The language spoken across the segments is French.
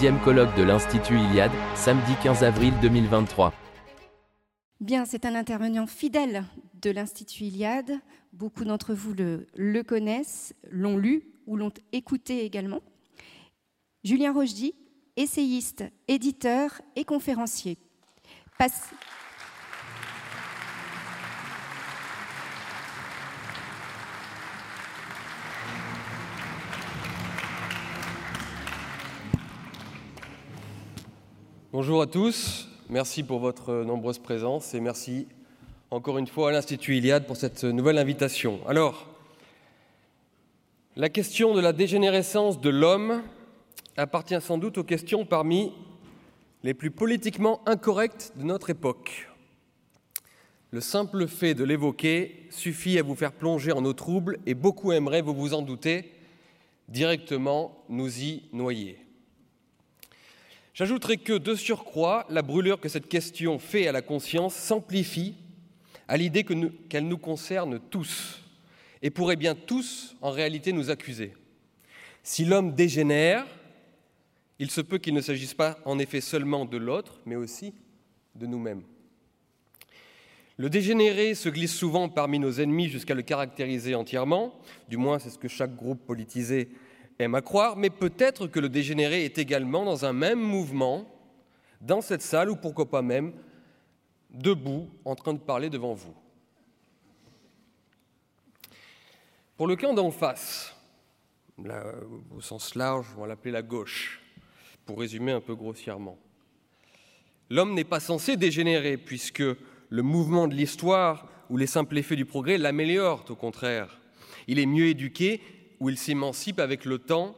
sixième colloque de l'Institut Iliade, samedi 15 avril 2023. Bien, c'est un intervenant fidèle de l'Institut Iliade. Beaucoup d'entre vous le, connaissent, l'ont lu ou l'ont écouté également. Julien Rochdy, essayiste, éditeur et conférencier. Bonjour à tous, merci pour votre nombreuse présence et merci encore une fois à l'Institut Iliade pour cette nouvelle invitation. Alors, la question de la dégénérescence de l'homme appartient sans doute aux questions parmi les plus politiquement incorrectes de notre époque. Le simple fait de l'évoquer suffit à vous faire plonger en eau trouble et beaucoup aimeraient, vous vous en doutez, directement nous y noyer. J'ajouterai que, de surcroît, la brûlure que cette question fait à la conscience s'amplifie à l'idée qu'elle nous concerne tous et pourrait bien tous, en réalité, nous accuser. Si l'homme dégénère, il se peut qu'il ne s'agisse pas en effet seulement de l'autre, mais aussi de nous-mêmes. Le dégénéré se glisse souvent parmi nos ennemis jusqu'à le caractériser entièrement, du moins c'est ce que chaque groupe politisé aime à croire, mais peut-être que le dégénéré est également dans un même mouvement, dans cette salle, ou pourquoi pas même debout, en train de parler devant vous. Pour le camp d'en face, au sens large, on va l'appeler la gauche, pour résumer un peu grossièrement. L'homme n'est pas censé dégénérer, puisque le mouvement de l'histoire ou les simples effets du progrès l'améliorent, au contraire. Il est mieux éduqué où il s'émancipe avec le temps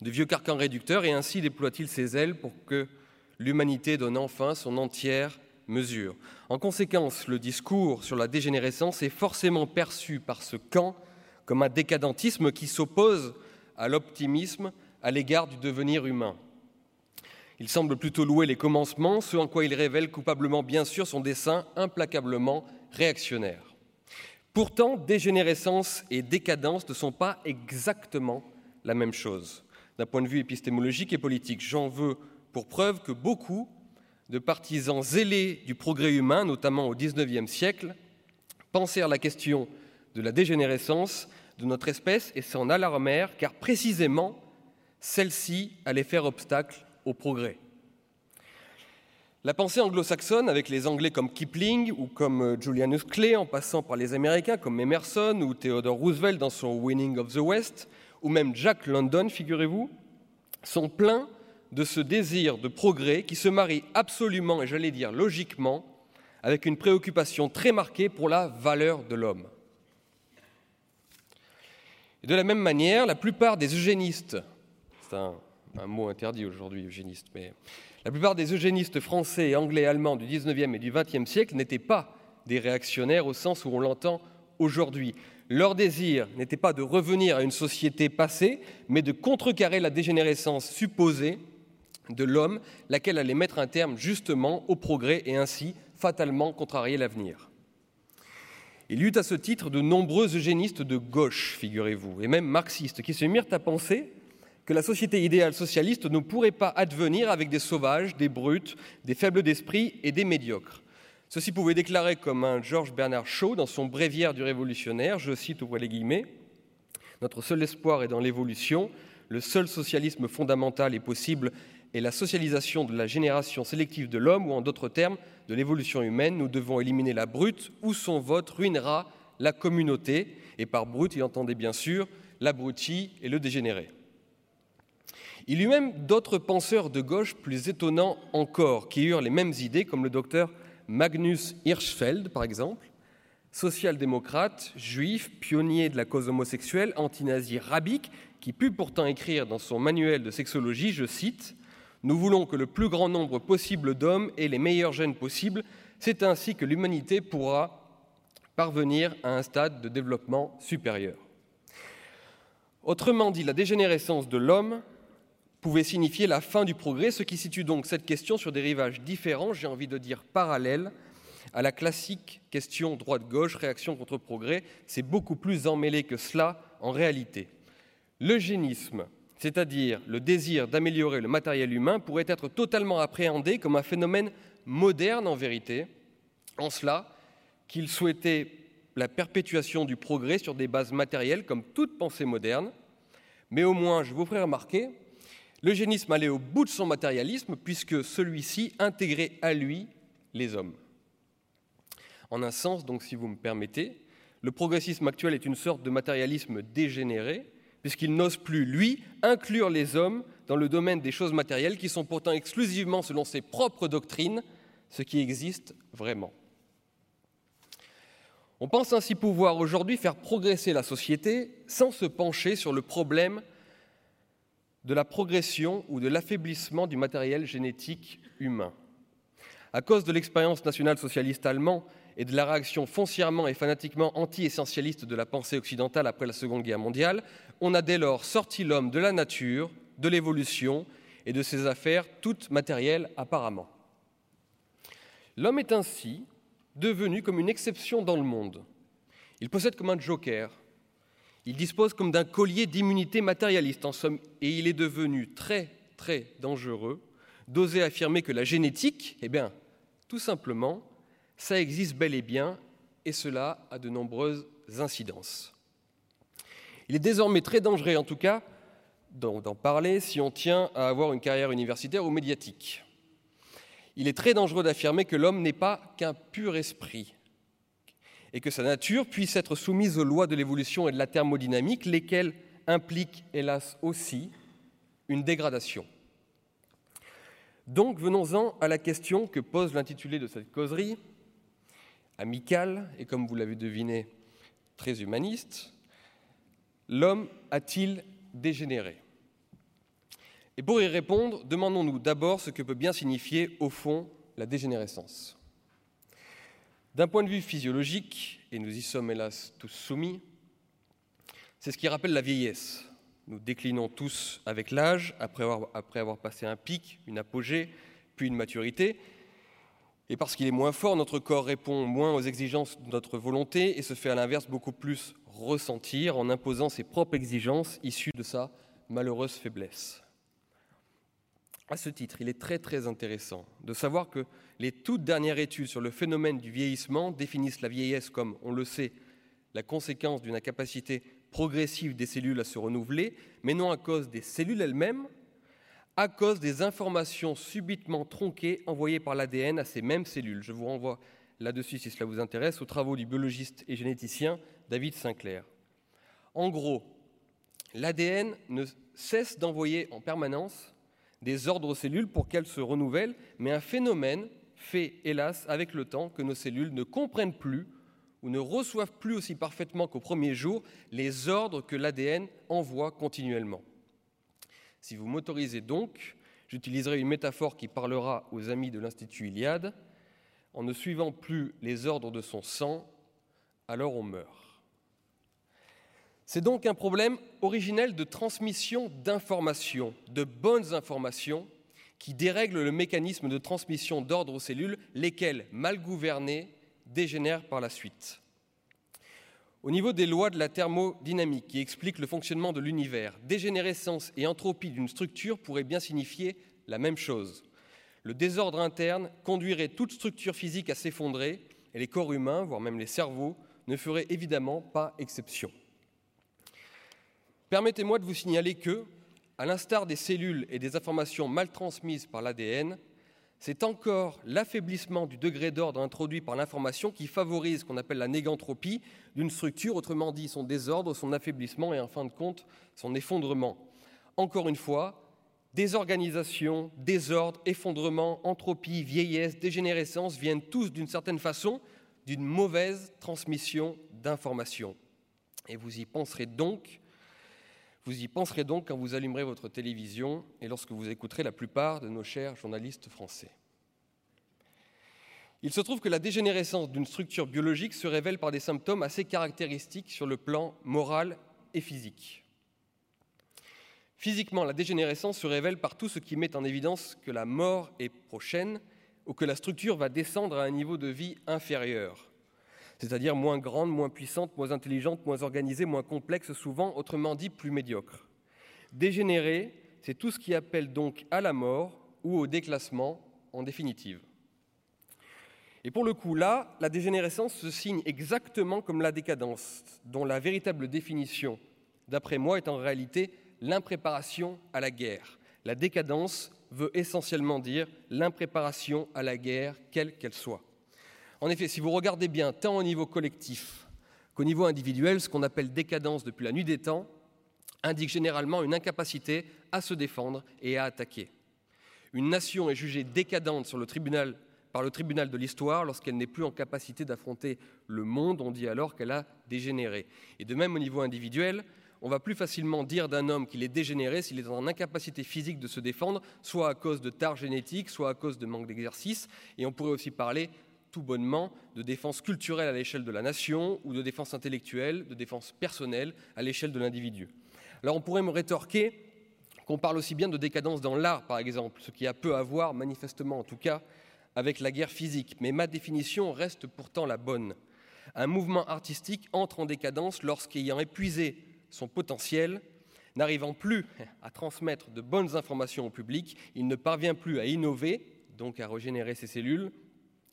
de vieux carcans réducteurs et ainsi déploie-t-il ses ailes pour que l'humanité donne enfin son entière mesure. En conséquence, le discours sur la dégénérescence est forcément perçu par ce camp comme un décadentisme qui s'oppose à l'optimisme à l'égard du devenir humain. Il semble plutôt louer les commencements, ce en quoi il révèle coupablement bien sûr son dessein implacablement réactionnaire. Pourtant, dégénérescence et décadence ne sont pas exactement la même chose d'un point de vue épistémologique et politique. J'en veux pour preuve que beaucoup de partisans zélés du progrès humain, notamment au XIXe siècle, pensèrent la question de la dégénérescence de notre espèce et s'en alarmèrent, car précisément celle-ci allait faire obstacle au progrès. La pensée anglo-saxonne, avec les Anglais comme Kipling ou comme euh, Julianus Clay, en passant par les Américains comme Emerson ou Theodore Roosevelt dans son Winning of the West, ou même Jack London, figurez-vous, sont pleins de ce désir de progrès qui se marie absolument, et j'allais dire logiquement, avec une préoccupation très marquée pour la valeur de l'homme. De la même manière, la plupart des eugénistes, c'est un, un mot interdit aujourd'hui, eugéniste, mais la plupart des eugénistes français, anglais allemands du XIXe et du XXe siècle n'étaient pas des réactionnaires au sens où on l'entend aujourd'hui. Leur désir n'était pas de revenir à une société passée, mais de contrecarrer la dégénérescence supposée de l'homme, laquelle allait mettre un terme justement au progrès et ainsi fatalement contrarier l'avenir. Il y eut à ce titre de nombreux eugénistes de gauche, figurez-vous, et même marxistes, qui se mirent à penser que la société idéale socialiste ne pourrait pas advenir avec des sauvages, des brutes, des faibles d'esprit et des médiocres. Ceci pouvait déclarer comme un Georges Bernard Shaw dans son Bréviaire du révolutionnaire, je cite ouvrez les guillemets, Notre seul espoir est dans l'évolution, le seul socialisme fondamental et possible est la socialisation de la génération sélective de l'homme, ou en d'autres termes, de l'évolution humaine. Nous devons éliminer la brute, ou son vote ruinera la communauté. Et par brute, il entendait bien sûr l'abruti et le dégénéré. Il y eut même d'autres penseurs de gauche plus étonnants encore, qui eurent les mêmes idées, comme le docteur Magnus Hirschfeld, par exemple, social-démocrate, juif, pionnier de la cause homosexuelle, anti-nazi rabique, qui put pourtant écrire dans son manuel de sexologie, je cite, Nous voulons que le plus grand nombre possible d'hommes aient les meilleurs gènes possibles, c'est ainsi que l'humanité pourra parvenir à un stade de développement supérieur. Autrement dit, la dégénérescence de l'homme pouvait signifier la fin du progrès, ce qui situe donc cette question sur des rivages différents, j'ai envie de dire parallèles, à la classique question droite-gauche, réaction contre progrès. C'est beaucoup plus emmêlé que cela en réalité. L'eugénisme c'est-à-dire le désir d'améliorer le matériel humain, pourrait être totalement appréhendé comme un phénomène moderne en vérité, en cela qu'il souhaitait la perpétuation du progrès sur des bases matérielles comme toute pensée moderne, mais au moins, je vous ferai remarquer, l'eugénisme allait au bout de son matérialisme puisque celui-ci intégrait à lui les hommes. En un sens, donc, si vous me permettez, le progressisme actuel est une sorte de matérialisme dégénéré, puisqu'il n'ose plus, lui, inclure les hommes dans le domaine des choses matérielles qui sont pourtant exclusivement, selon ses propres doctrines, ce qui existe vraiment. On pense ainsi pouvoir aujourd'hui faire progresser la société sans se pencher sur le problème de la progression ou de l'affaiblissement du matériel génétique humain. À cause de l'expérience nationale socialiste allemande et de la réaction foncièrement et fanatiquement anti-essentialiste de la pensée occidentale après la Seconde Guerre mondiale, on a dès lors sorti l'homme de la nature, de l'évolution et de ses affaires toutes matérielles apparemment. L'homme est ainsi devenu comme une exception dans le monde. Il possède comme un joker. Il dispose comme d'un collier d'immunité matérialiste, en somme, et il est devenu très, très dangereux d'oser affirmer que la génétique, eh bien, tout simplement, ça existe bel et bien, et cela a de nombreuses incidences. Il est désormais très dangereux, en tout cas, d'en parler si on tient à avoir une carrière universitaire ou médiatique. Il est très dangereux d'affirmer que l'homme n'est pas qu'un pur esprit et que sa nature puisse être soumise aux lois de l'évolution et de la thermodynamique, lesquelles impliquent, hélas aussi, une dégradation. Donc venons-en à la question que pose l'intitulé de cette causerie, amical et comme vous l'avez deviné, très humaniste, l'homme a-t-il dégénéré? Et pour y répondre, demandons-nous d'abord ce que peut bien signifier au fond la dégénérescence. D'un point de vue physiologique, et nous y sommes hélas tous soumis, c'est ce qui rappelle la vieillesse. Nous déclinons tous avec l'âge, après avoir, passé un pic, une apogée, puis une maturité, et parce qu'il est moins fort, notre corps répond moins aux exigences de notre volonté et se fait à l'inverse beaucoup plus ressentir en imposant ses propres exigences issues de sa malheureuse faiblesse. À ce titre, il est très très intéressant de savoir que les toutes dernières études sur le phénomène du vieillissement définissent la vieillesse comme, on le sait, la conséquence d'une incapacité progressive des cellules à se renouveler, mais non à cause des cellules elles-mêmes, à cause des informations subitement tronquées envoyées par l'ADN à ces mêmes cellules. Je vous renvoie là-dessus, si cela vous intéresse, aux travaux du biologiste et généticien David Sinclair. En gros, l'ADN ne cesse d'envoyer en permanence des ordres aux cellules pour qu'elles se renouvellent, mais un phénomène fait, hélas, avec le temps, que nos cellules ne comprennent plus ou ne reçoivent plus aussi parfaitement qu'au premier jour les ordres que l'ADN envoie continuellement. Si vous m'autorisez donc, j'utiliserai une métaphore qui parlera aux amis de l'Institut Iliade. En ne suivant plus les ordres de son sang, alors on meurt. C'est donc un problème originel de transmission d'informations, de bonnes informations, qui dérègle le mécanisme de transmission d'ordre aux cellules, lesquelles, mal gouvernées, dégénèrent par la suite. Au niveau des lois de la thermodynamique qui expliquent le fonctionnement de l'univers, dégénérescence et entropie d'une structure pourraient bien signifier la même chose. Le désordre interne conduirait toute structure physique à s'effondrer et les corps humains, voire même les cerveaux, ne feraient évidemment pas exception. Permettez-moi de vous signaler que, à l'instar des cellules et des informations mal transmises par l'ADN, c'est encore l'affaiblissement du degré d'ordre introduit par l'information qui favorise ce qu'on appelle la négantropie d'une structure, autrement dit son désordre, son affaiblissement et en fin de compte son effondrement. Encore une fois, désorganisation, désordre, effondrement, entropie, vieillesse, dégénérescence viennent tous d'une certaine façon d'une mauvaise transmission d'informations. Et vous y penserez donc vous y penserez donc quand vous allumerez votre télévision et lorsque vous écouterez la plupart de nos chers journalistes français. Il se trouve que la dégénérescence d'une structure biologique se révèle par des symptômes assez caractéristiques sur le plan moral et physique. Physiquement, la dégénérescence se révèle par tout ce qui met en évidence que la mort est prochaine ou que la structure va descendre à un niveau de vie inférieur c'est-à-dire moins grande, moins puissante, moins intelligente, moins organisée, moins complexe, souvent, autrement dit, plus médiocre. Dégénérer, c'est tout ce qui appelle donc à la mort ou au déclassement en définitive. Et pour le coup, là, la dégénérescence se signe exactement comme la décadence, dont la véritable définition, d'après moi, est en réalité l'impréparation à la guerre. La décadence veut essentiellement dire l'impréparation à la guerre, quelle qu'elle soit. En effet, si vous regardez bien, tant au niveau collectif qu'au niveau individuel, ce qu'on appelle décadence depuis la nuit des temps indique généralement une incapacité à se défendre et à attaquer. Une nation est jugée décadente par le tribunal de l'histoire lorsqu'elle n'est plus en capacité d'affronter le monde, on dit alors qu'elle a dégénéré. Et de même au niveau individuel, on va plus facilement dire d'un homme qu'il est dégénéré s'il est en incapacité physique de se défendre, soit à cause de tard génétique, soit à cause de manque d'exercice. Et on pourrait aussi parler tout bonnement de défense culturelle à l'échelle de la nation ou de défense intellectuelle, de défense personnelle à l'échelle de l'individu. Alors on pourrait me rétorquer qu'on parle aussi bien de décadence dans l'art, par exemple, ce qui a peu à voir, manifestement en tout cas, avec la guerre physique, mais ma définition reste pourtant la bonne. Un mouvement artistique entre en décadence lorsqu'ayant épuisé son potentiel, n'arrivant plus à transmettre de bonnes informations au public, il ne parvient plus à innover, donc à régénérer ses cellules,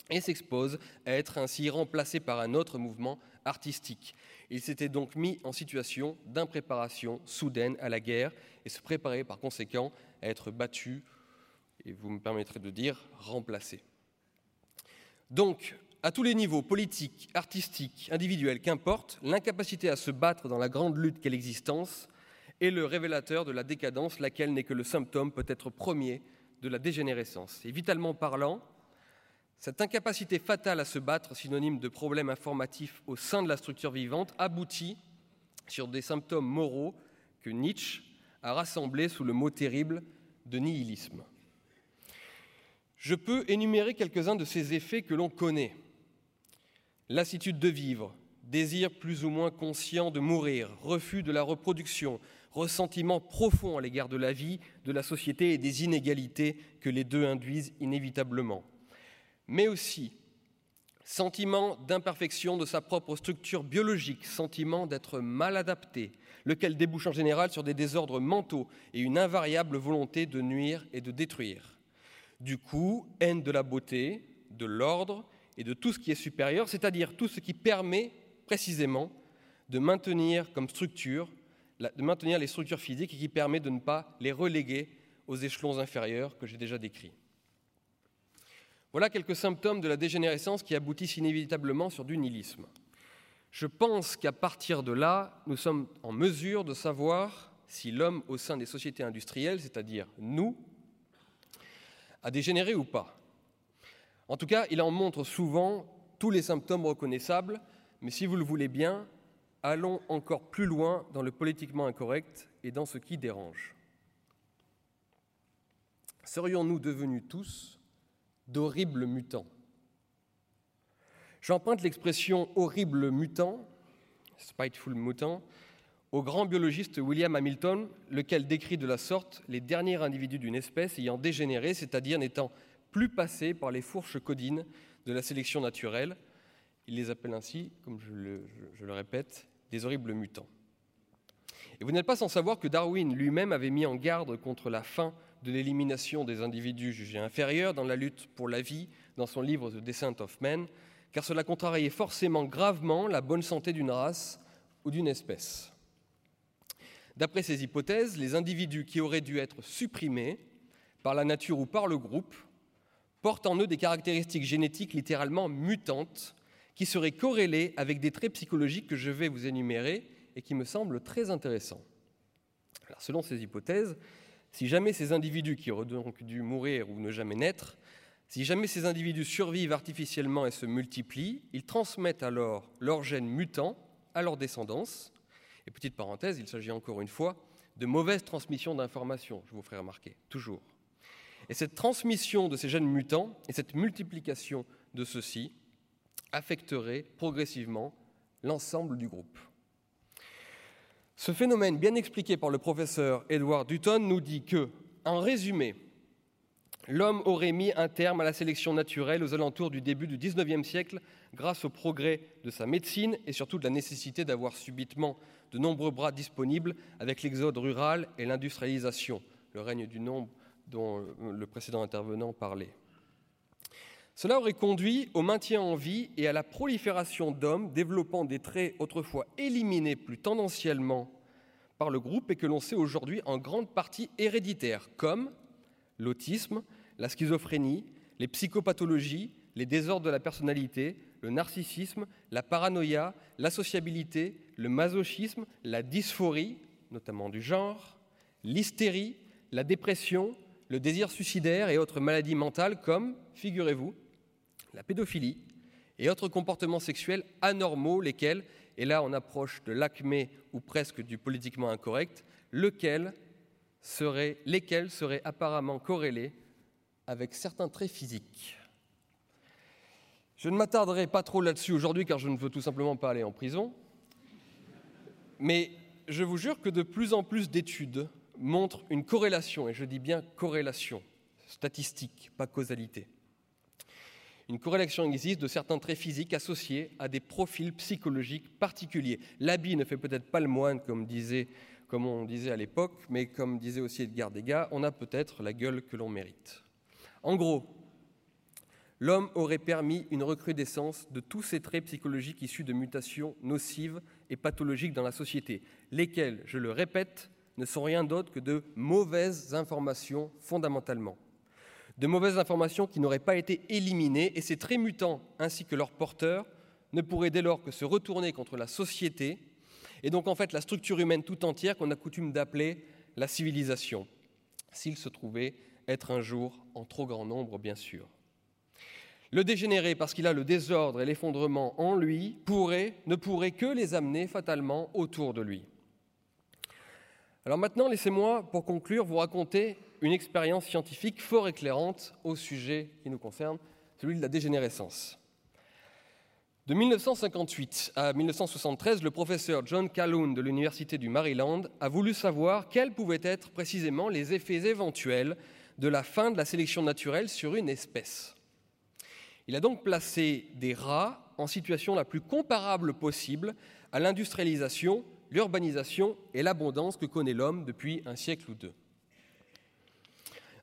et s'expose à être ainsi remplacé par un autre mouvement artistique. Il s'était donc mis en situation d'impréparation soudaine à la guerre et se préparait par conséquent à être battu et vous me permettrez de dire remplacé. Donc, à tous les niveaux, politiques, artistiques, individuels, qu'importe, l'incapacité à se battre dans la grande lutte qu'est l'existence est le révélateur de la décadence, laquelle n'est que le symptôme peut-être premier de la dégénérescence. Et vitalement parlant, cette incapacité fatale à se battre, synonyme de problème informatif au sein de la structure vivante, aboutit sur des symptômes moraux que Nietzsche a rassemblés sous le mot terrible de nihilisme. Je peux énumérer quelques-uns de ces effets que l'on connaît. Lassitude de vivre, désir plus ou moins conscient de mourir, refus de la reproduction, ressentiment profond à l'égard de la vie, de la société et des inégalités que les deux induisent inévitablement. Mais aussi sentiment d'imperfection de sa propre structure biologique, sentiment d'être mal adapté, lequel débouche en général sur des désordres mentaux et une invariable volonté de nuire et de détruire. Du coup, haine de la beauté, de l'ordre et de tout ce qui est supérieur, c'est-à-dire tout ce qui permet précisément de maintenir comme structure, de maintenir les structures physiques et qui permet de ne pas les reléguer aux échelons inférieurs que j'ai déjà décrits. Voilà quelques symptômes de la dégénérescence qui aboutissent inévitablement sur du nihilisme. Je pense qu'à partir de là, nous sommes en mesure de savoir si l'homme au sein des sociétés industrielles, c'est-à-dire nous, a dégénéré ou pas. En tout cas, il en montre souvent tous les symptômes reconnaissables, mais si vous le voulez bien, allons encore plus loin dans le politiquement incorrect et dans ce qui dérange. Serions-nous devenus tous d'horribles mutants J'emprunte l'expression horrible mutant, spiteful mutant, au grand biologiste William Hamilton, lequel décrit de la sorte les derniers individus d'une espèce ayant dégénéré, c'est-à-dire n'étant plus passés par les fourches codines de la sélection naturelle. Il les appelle ainsi, comme je le, je le répète, des horribles mutants. Et vous n'êtes pas sans savoir que Darwin lui-même avait mis en garde contre la fin de l'élimination des individus jugés inférieurs dans la lutte pour la vie dans son livre The Descent of Man, car cela contrariait forcément gravement la bonne santé d'une race ou d'une espèce. D'après ces hypothèses, les individus qui auraient dû être supprimés par la nature ou par le groupe portent en eux des caractéristiques génétiques littéralement mutantes qui seraient corrélées avec des traits psychologiques que je vais vous énumérer et qui me semblent très intéressants. Selon ces hypothèses, si jamais ces individus qui auraient donc dû mourir ou ne jamais naître, si jamais ces individus survivent artificiellement et se multiplient, ils transmettent alors leurs gènes mutants à leur descendance, et petite parenthèse, il s'agit encore une fois de mauvaise transmission d'informations, je vous ferai remarquer, toujours. Et cette transmission de ces gènes mutants et cette multiplication de ceux-ci affecterait progressivement l'ensemble du groupe. Ce phénomène bien expliqué par le professeur Edward Dutton nous dit que, en résumé, l'homme aurait mis un terme à la sélection naturelle aux alentours du début du XIXe siècle grâce au progrès de sa médecine et surtout de la nécessité d'avoir subitement de nombreux bras disponibles avec l'exode rural et l'industrialisation, le règne du nombre dont le précédent intervenant parlait. Cela aurait conduit au maintien en vie et à la prolifération d'hommes développant des traits autrefois éliminés plus tendanciellement par le groupe et que l'on sait aujourd'hui en grande partie héréditaires, comme l'autisme, la schizophrénie, les psychopathologies, les désordres de la personnalité, le narcissisme, la paranoïa, la sociabilité, le masochisme, la dysphorie, notamment du genre, l'hystérie, la dépression, le désir suicidaire et autres maladies mentales comme, figurez-vous, la pédophilie et autres comportements sexuels anormaux, lesquels, et là on approche de l'acmé ou presque du politiquement incorrect, lesquels seraient apparemment corrélés avec certains traits physiques. Je ne m'attarderai pas trop là-dessus aujourd'hui car je ne veux tout simplement pas aller en prison, mais je vous jure que de plus en plus d'études montrent une corrélation, et je dis bien corrélation, statistique, pas causalité, une corrélation existe de certains traits physiques associés à des profils psychologiques particuliers. L'habit ne fait peut-être pas le moine, comme, on disait à l'époque, mais comme disait aussi Edgar Degas, on a peut-être la gueule que l'on mérite. En gros, l'homme aurait permis une recrudescence de tous ces traits psychologiques issus de mutations nocives et pathologiques dans la société, lesquels, je le répète, ne sont rien d'autre que de mauvaises informations fondamentalement de mauvaises informations qui n'auraient pas été éliminées, et ces traits mutants ainsi que leurs porteurs ne pourraient dès lors que se retourner contre la société, et donc en fait la structure humaine tout entière qu'on a coutume d'appeler la civilisation, s'il se trouvait être un jour en trop grand nombre, bien sûr. Le dégénéré, parce qu'il a le désordre et l'effondrement en lui, pourrait, ne pourrait que les amener fatalement autour de lui. Alors maintenant, laissez-moi, pour conclure, vous raconter une expérience scientifique fort éclairante au sujet qui nous concerne, celui de la dégénérescence. De 1958 à 1973, le professeur John Calhoun de l'Université du Maryland a voulu savoir quels pouvaient être précisément les effets éventuels de la fin de la sélection naturelle sur une espèce. Il a donc placé des rats en situation la plus comparable possible à l'industrialisation, l'urbanisation et l'abondance que connaît l'homme depuis un siècle ou deux.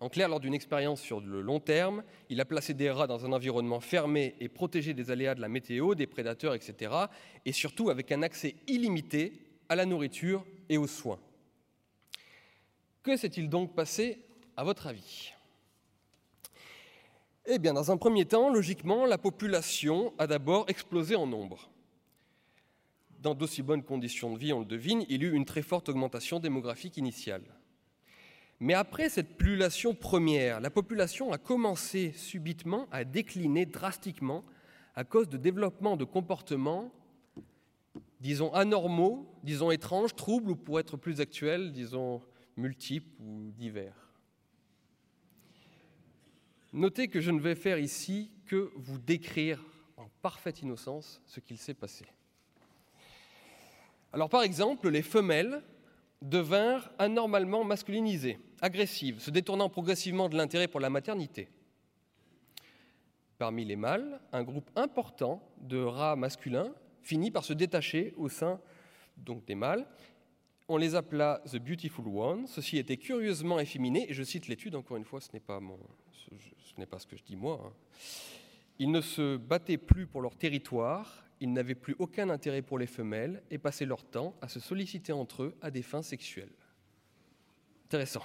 En clair, lors d'une expérience sur le long terme, il a placé des rats dans un environnement fermé et protégé des aléas de la météo, des prédateurs, etc. Et surtout avec un accès illimité à la nourriture et aux soins. Que s'est-il donc passé, à votre avis? Eh bien, dans un premier temps, logiquement, la population a d'abord explosé en nombre. Dans d'aussi bonnes conditions de vie, on le devine, il y eut une très forte augmentation démographique initiale. Mais après cette pullulation première, la population a commencé subitement à décliner drastiquement à cause de développement de comportements, disons anormaux, disons étranges, troubles ou pour être plus actuel, disons multiples ou divers. Notez que je ne vais faire ici que vous décrire en parfaite innocence ce qu'il s'est passé. Alors par exemple, les femelles devinrent anormalement masculinisées, agressives, se détournant progressivement de l'intérêt pour la maternité. Parmi les mâles, un groupe important de rats masculins finit par se détacher au sein donc des mâles. On les appela The Beautiful Ones. Ceci était curieusement efféminé, et je cite l'étude, encore une fois, ce n'est pas, ce n'est pas ce que je dis moi. Hein. Ils ne se battaient plus pour leur territoire, ils n'avaient plus aucun intérêt pour les femelles et passaient leur temps à se solliciter entre eux à des fins sexuelles. Intéressant.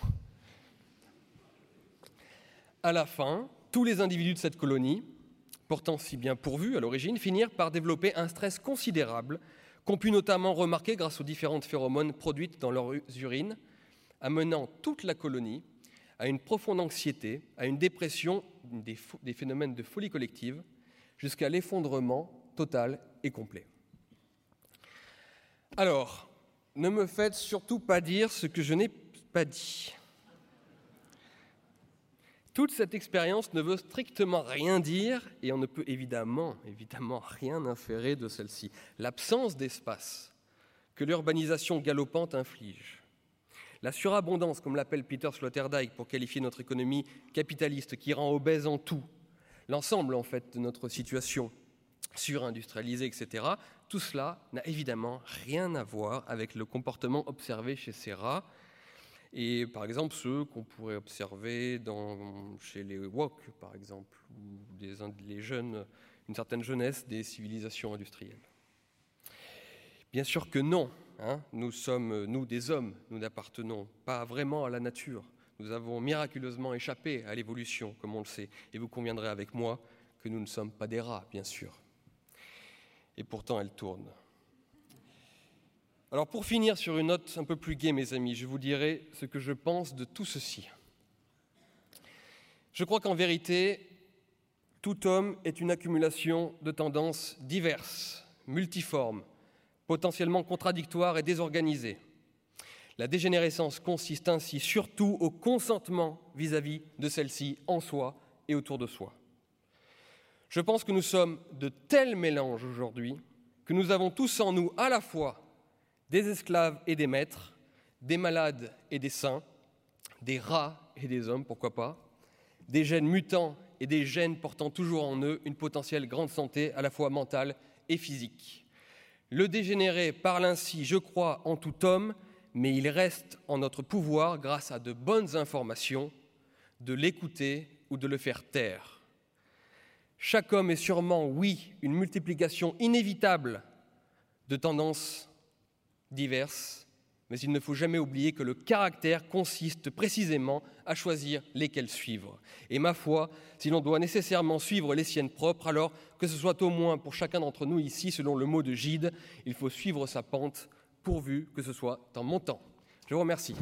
À la fin, tous les individus de cette colonie, pourtant si bien pourvus à l'origine, finirent par développer un stress considérable qu'on put notamment remarquer grâce aux différentes phéromones produites dans leurs urines, amenant toute la colonie à une profonde anxiété, à une dépression, des, des phénomènes de folie collective, jusqu'à l'effondrement total et complet. Alors, ne me faites surtout pas dire ce que je n'ai pas dit. Toute cette expérience ne veut strictement rien dire et on ne peut évidemment, évidemment rien inférer de celle-ci. L'absence d'espace que l'urbanisation galopante inflige, La surabondance, comme l'appelle Peter Sloterdijk pour qualifier notre économie capitaliste, qui rend obèse en tout, l'ensemble en fait de notre situation surindustrialisée, etc., tout cela n'a évidemment rien à voir avec le comportement observé chez ces rats, et par exemple ceux qu'on pourrait observer chez les Wok, par exemple, ou les jeunes, une certaine jeunesse des civilisations industrielles. Bien sûr que non, hein, nous sommes, nous des hommes, nous n'appartenons pas vraiment à la nature. Nous avons miraculeusement échappé à l'évolution, comme on le sait, et vous conviendrez avec moi que nous ne sommes pas des rats, bien sûr. Et pourtant, elle tourne. Alors pour finir sur une note un peu plus gaie, mes amis, je vous dirai ce que je pense de tout ceci. Je crois qu'en vérité, tout homme est une accumulation de tendances diverses, multiformes, potentiellement contradictoires et désorganisées. La dégénérescence consiste ainsi surtout au consentement vis-à-vis de celle-ci en soi et autour de soi. Je pense que nous sommes de tels mélanges aujourd'hui que nous avons tous en nous à la fois des esclaves et des maîtres, des malades et des saints, des rats et des hommes, pourquoi pas, des gènes mutants et des gènes portant toujours en eux une potentielle grande santé à la fois mentale et physique. Le dégénéré parle ainsi, je crois, en tout homme, mais il reste en notre pouvoir, grâce à de bonnes informations, de l'écouter ou de le faire taire. Chaque homme est sûrement, oui, une multiplication inévitable de tendances diverses, mais il ne faut jamais oublier que le caractère consiste précisément à choisir lesquels suivre. Et ma foi, si l'on doit nécessairement suivre les siennes propres, alors que ce soit au moins pour chacun d'entre nous ici, selon le mot de Gide, il faut suivre sa pente, pourvu que ce soit en montant. Je vous remercie.